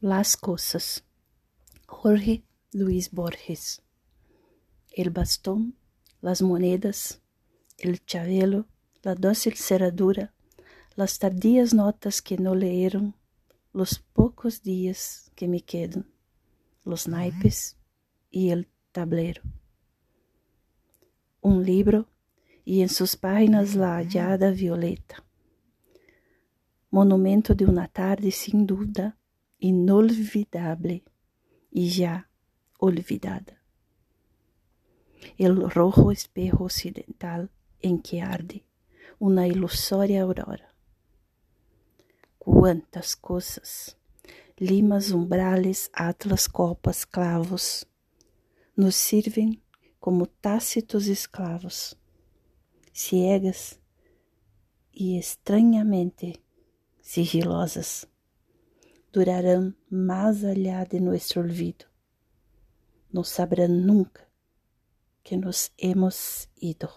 Las Cosas, Jorge Luis Borges. El bastón, las monedas, el chavelo, la dócil cerradura, las tardías notas que no leyeron, los pocos días que me quedan, los naipes y el tablero. Un libro y en sus páginas la hallada violeta. Monumento de una tarde sin duda inolvidable y ya olvidada. El rojo espejo occidental en que arde una ilusoria aurora. Quantas coisas! Limas, umbrales, atlas, copas, clavos, nos sirvem como tácitos esclavos, ciegas e estranhamente sigilosas durarão mais allá de nosso olvido. Não sabrão nunca que nos hemos ido.